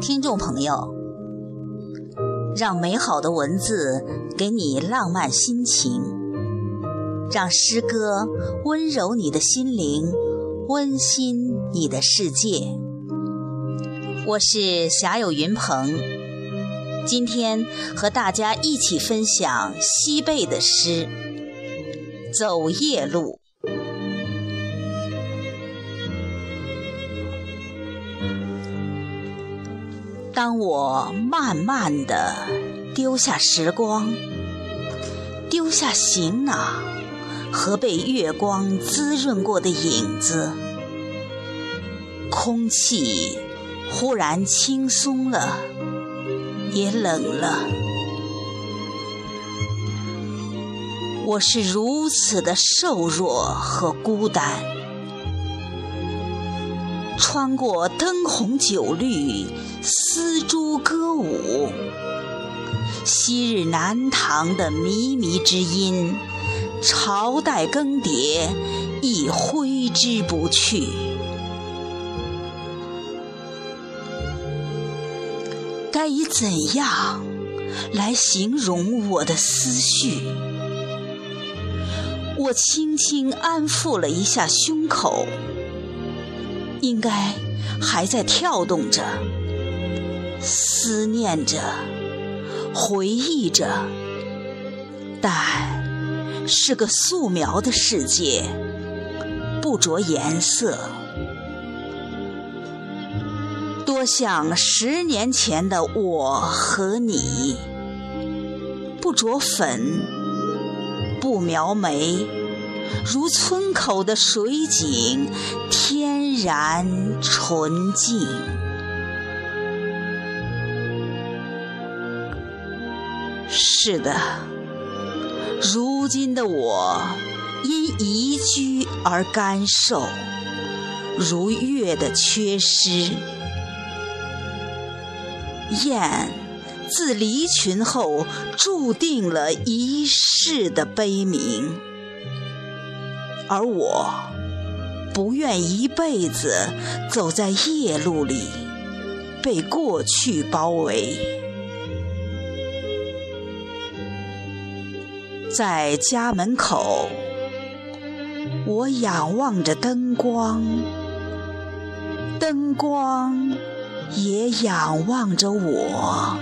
听众朋友，让美好的文字给你浪漫心情，让诗歌温柔你的心灵，温馨你的世界。我是霞有云鹏，今天和大家一起分享西贝的诗《走夜路》。当我慢慢地丢下时光，丢下行囊和被月光滋润过的影子，空气忽然轻松了，也冷了。我是如此的瘦弱和孤单。穿过灯红酒绿，丝竹歌舞，昔日南唐的靡靡之音，朝代更迭亦挥之不去。该以怎样来形容我的思绪？我轻轻安抚了一下胸口。应该还在跳动着，思念着，回忆着，但是个素描的世界，不着颜色。多像十年前的我和你，不着粉，不描眉，如村口的水井，天。然纯净。是的，如今的我因移居而干瘦，如月的缺失。雁自离群后，注定了一世的悲鸣，而我。不愿一辈子走在夜路里，被过去包围。在家门口，我仰望着灯光，灯光也仰望着我。